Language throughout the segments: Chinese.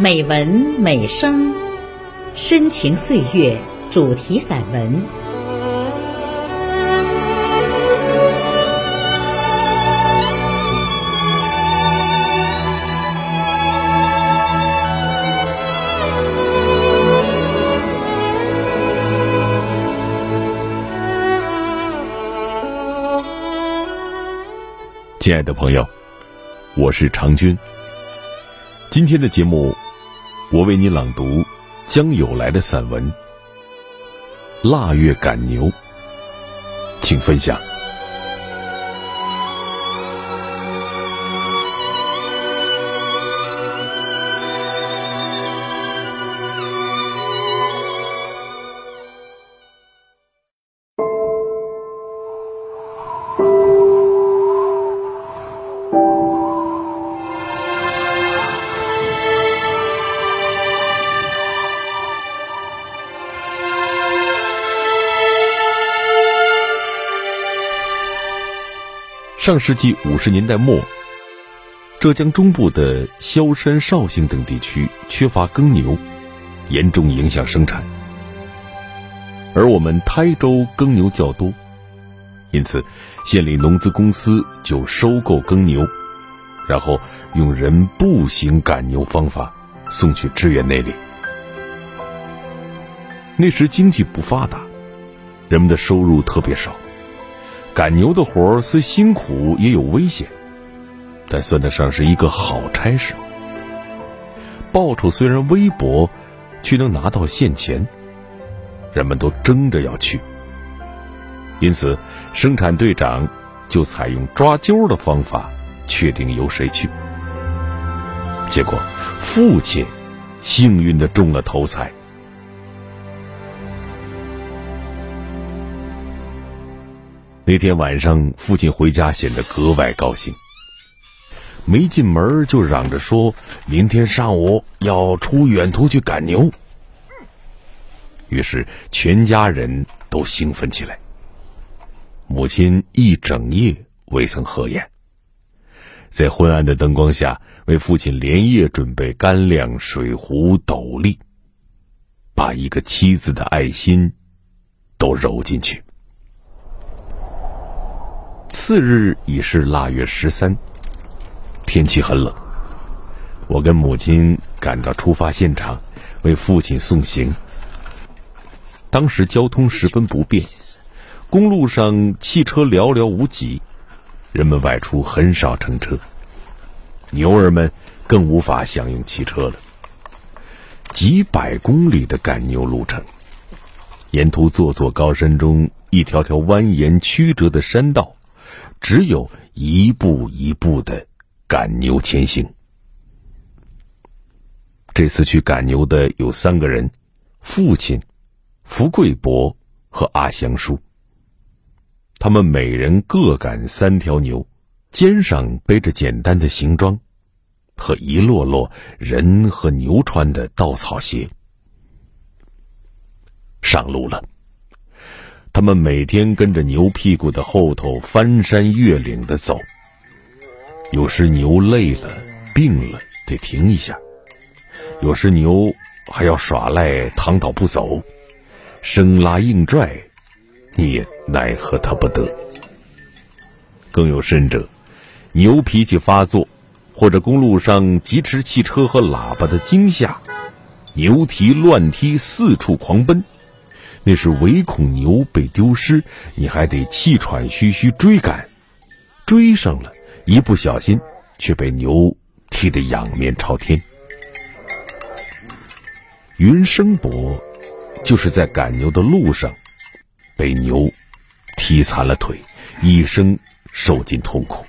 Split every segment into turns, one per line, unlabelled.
美文美声，深情岁月主题散文。
亲爱的朋友，我是常军。今天的节目，我为你朗读江有来的散文《腊月赶牛》，请分享。上世纪五十年代末，浙江中部的萧山、绍兴等地区缺乏耕牛，严重影响生产。而我们台州耕牛较多，因此县里农资公司就收购耕牛，然后用人步行赶牛方法送去支援那里。那时经济不发达，人们的收入特别少。赶牛的活虽辛苦也有危险，但算得上是一个好差事。报酬虽然微薄，却能拿到现钱，人们都争着要去。因此，生产队长就采用抓阄的方法，确定由谁去。结果，父亲幸运的中了头彩。那天晚上，父亲回家显得格外高兴。没进门就嚷着说：“明天上午要出远途去赶牛。”于是全家人都兴奋起来。母亲一整夜未曾合眼，在昏暗的灯光下为父亲连夜准备干粮、水壶、斗笠，把一个妻子的爱心都揉进去。次日已是腊月十三，天气很冷。我跟母亲赶到出发现场，为父亲送行。当时交通十分不便，公路上汽车寥寥无几，人们外出很少乘车，牛儿们更无法享用汽车了。几百公里的赶牛路程，沿途座座高山中，一条条蜿蜒曲折的山道。只有一步一步的赶牛前行。这次去赶牛的有三个人：父亲、福贵伯和阿祥叔。他们每人各赶三条牛，肩上背着简单的行装和一摞摞人和牛穿的稻草鞋。上路了。他们每天跟着牛屁股的后头翻山越岭的走，有时牛累了、病了得停一下，有时牛还要耍赖躺倒不走，生拉硬拽，你也奈何他不得。更有甚者，牛脾气发作，或者公路上疾驰汽车和喇叭的惊吓，牛蹄乱踢，四处狂奔。那是唯恐牛被丢失，你还得气喘吁吁追赶，追上了，一不小心却被牛踢得仰面朝天。云生伯就是在赶牛的路上被牛踢残了腿，一生受尽痛苦。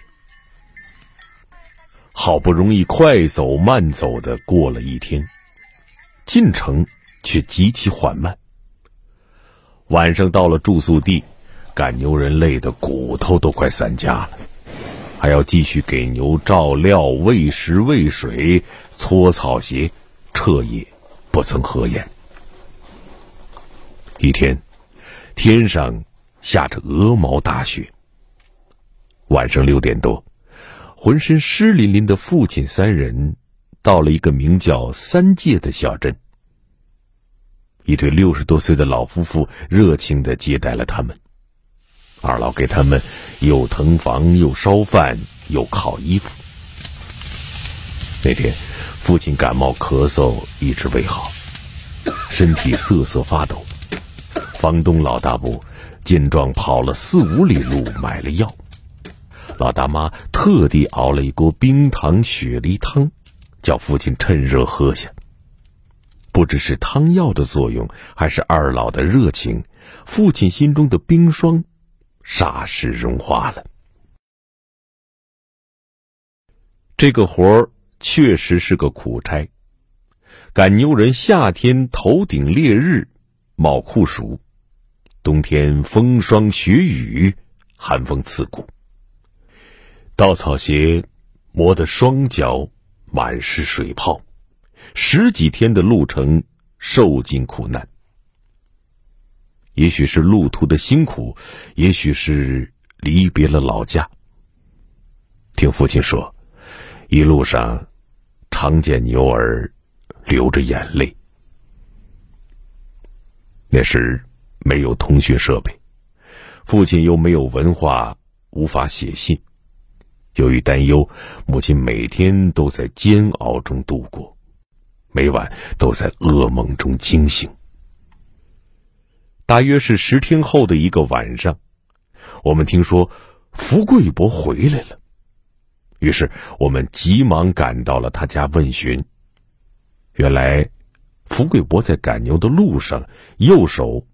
好不容易快走慢走的过了一天，进程却极其缓慢。晚上到了住宿地，赶牛人累得骨头都快散架了，还要继续给牛照料、喂食、喂水、搓草鞋，彻夜不曾合眼。一天，天上下着鹅毛大雪。晚上六点多，浑身湿淋淋的父亲三人到了一个名叫三界的小镇。一对六十多岁的老夫妇热情的接待了他们。二老给他们又腾房又烧饭又烤衣服。那天，父亲感冒咳嗽一直未好，身体瑟瑟发抖。房东老大伯见状，跑了四五里路买了药。老大妈特地熬了一锅冰糖雪梨汤，叫父亲趁热喝下。不知是汤药的作用，还是二老的热情，父亲心中的冰霜霎时融化了。这个活儿确实是个苦差，赶牛人夏天头顶烈日，冒酷暑；冬天风霜雪雨，寒风刺骨。稻草鞋磨得双脚满是水泡。十几天的路程，受尽苦难。也许是路途的辛苦，也许是离别了老家。听父亲说，一路上常见牛儿流着眼泪。那时没有通讯设备，父亲又没有文化，无法写信。由于担忧，母亲每天都在煎熬中度过。每晚都在噩梦中惊醒。大约是十天后的一个晚上，我们听说福贵伯回来了，于是我们急忙赶到了他家问询。原来，福贵伯在赶牛的路上，右手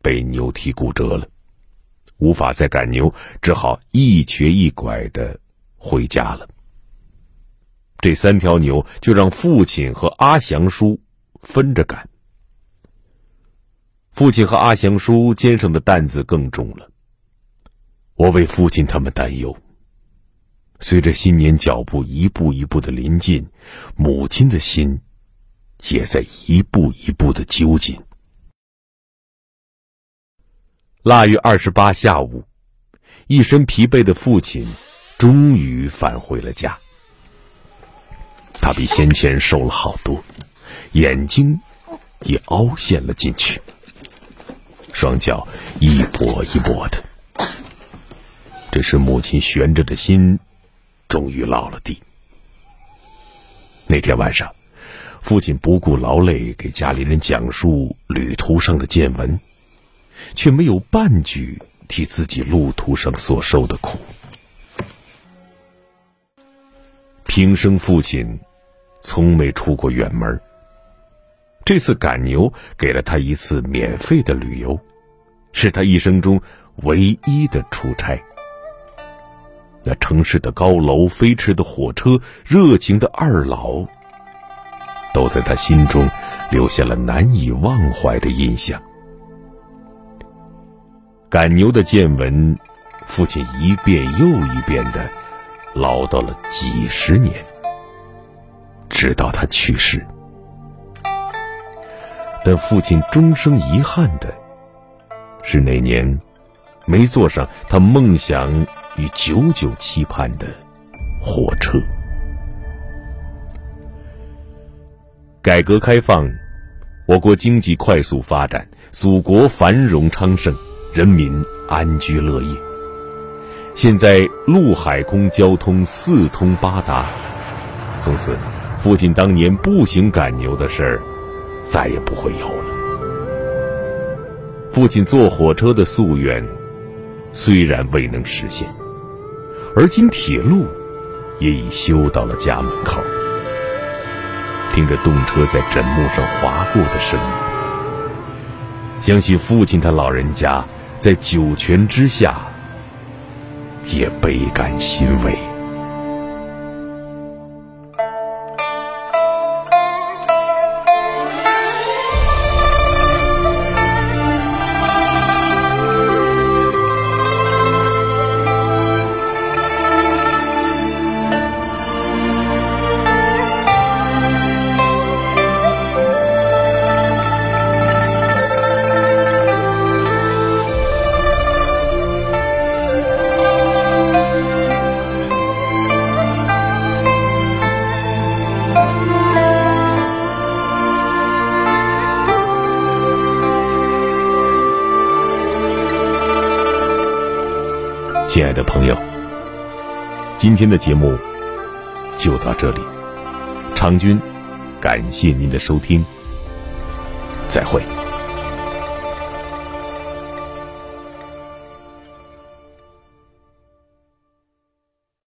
被牛蹄骨折了，无法再赶牛，只好一瘸一拐的回家了。这三条牛就让父亲和阿祥叔分着赶。父亲和阿祥叔肩上的担子更重了。我为父亲他们担忧。随着新年脚步一步一步的临近，母亲的心也在一步一步的揪紧。腊月二十八下午，一身疲惫的父亲终于返回了家。他比先前瘦了好多，眼睛也凹陷了进去，双脚一跛一跛的。这时，母亲悬着的心终于落了地。那天晚上，父亲不顾劳累给家里人讲述旅途上的见闻，却没有半句替自己路途上所受的苦。平生父亲。从没出过远门。这次赶牛给了他一次免费的旅游，是他一生中唯一的出差。那城市的高楼、飞驰的火车、热情的二老，都在他心中留下了难以忘怀的印象。赶牛的见闻，父亲一遍又一遍的唠叨了几十年。直到他去世，但父亲终生遗憾的是那年没坐上他梦想与久久期盼的火车。改革开放，我国经济快速发展，祖国繁荣昌盛，人民安居乐业。现在陆海空交通四通八达，从此。父亲当年步行赶牛的事儿，再也不会有了。父亲坐火车的夙愿，虽然未能实现，而今铁路也已修到了家门口。听着动车在枕木上划过的声音，相信父亲他老人家在九泉之下，也倍感欣慰。亲爱的朋友，今天的节目就到这里，长军感谢您的收听，再会。